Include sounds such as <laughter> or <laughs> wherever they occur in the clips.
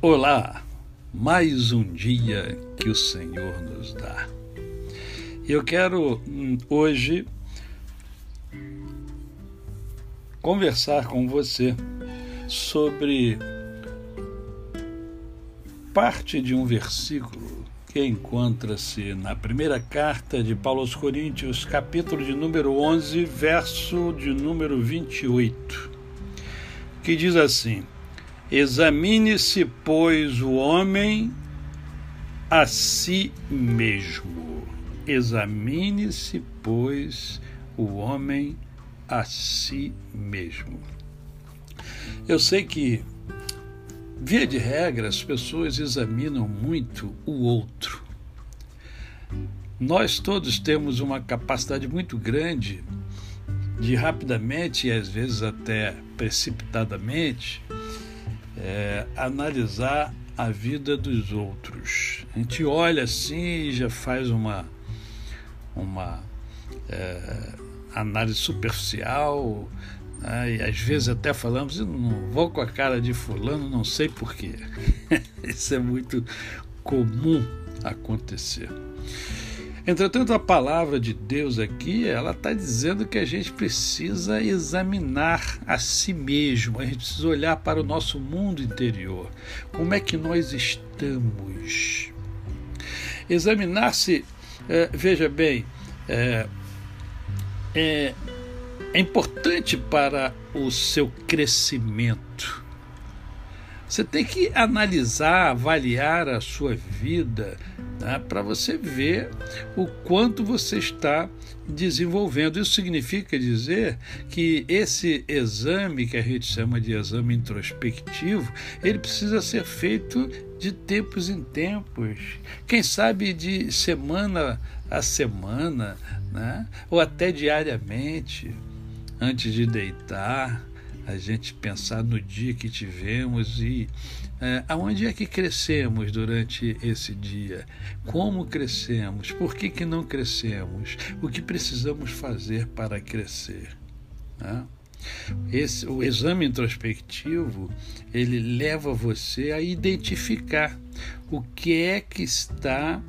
Olá, mais um dia que o Senhor nos dá. Eu quero hum, hoje conversar com você sobre parte de um versículo que encontra-se na primeira carta de Paulo aos Coríntios, capítulo de número 11, verso de número 28, que diz assim: Examine-se, pois, o homem a si mesmo. Examine-se, pois, o homem a si mesmo. Eu sei que, via de regra, as pessoas examinam muito o outro. Nós todos temos uma capacidade muito grande de rapidamente e às vezes até precipitadamente é, analisar a vida dos outros. A gente olha assim e já faz uma, uma é, análise superficial, né? e às vezes até falamos, não vou com a cara de fulano, não sei porquê. <laughs> Isso é muito comum acontecer. Entretanto, a palavra de Deus aqui, ela está dizendo que a gente precisa examinar a si mesmo, a gente precisa olhar para o nosso mundo interior. Como é que nós estamos? Examinar-se, é, veja bem, é, é, é importante para o seu crescimento. Você tem que analisar, avaliar a sua vida né, para você ver o quanto você está desenvolvendo. Isso significa dizer que esse exame, que a gente chama de exame introspectivo, ele precisa ser feito de tempos em tempos. Quem sabe de semana a semana, né, ou até diariamente, antes de deitar a gente pensar no dia que tivemos e é, aonde é que crescemos durante esse dia? Como crescemos? Por que, que não crescemos? O que precisamos fazer para crescer? Né? Esse, o exame introspectivo ele leva você a identificar o que é que está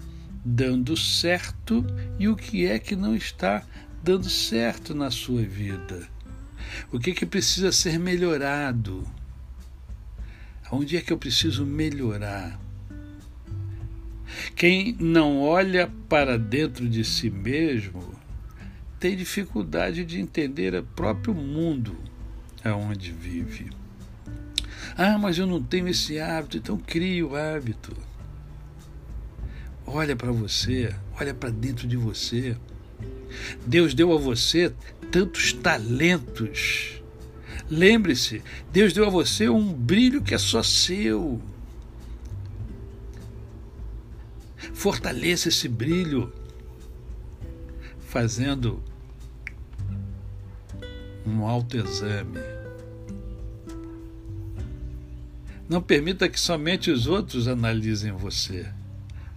dando certo e o que é que não está dando certo na sua vida. O que, que precisa ser melhorado? Onde é que eu preciso melhorar? Quem não olha para dentro de si mesmo tem dificuldade de entender o próprio mundo aonde vive. Ah, mas eu não tenho esse hábito, então crie o hábito. Olha para você, olha para dentro de você. Deus deu a você tantos talentos. Lembre-se, Deus deu a você um brilho que é só seu. Fortaleça esse brilho fazendo um autoexame. Não permita que somente os outros analisem você.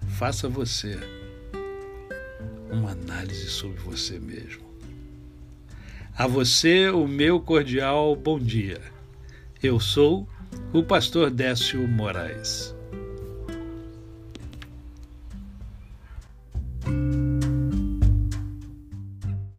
Faça você uma análise sobre você mesmo. A você o meu cordial bom dia. Eu sou o pastor Décio Moraes.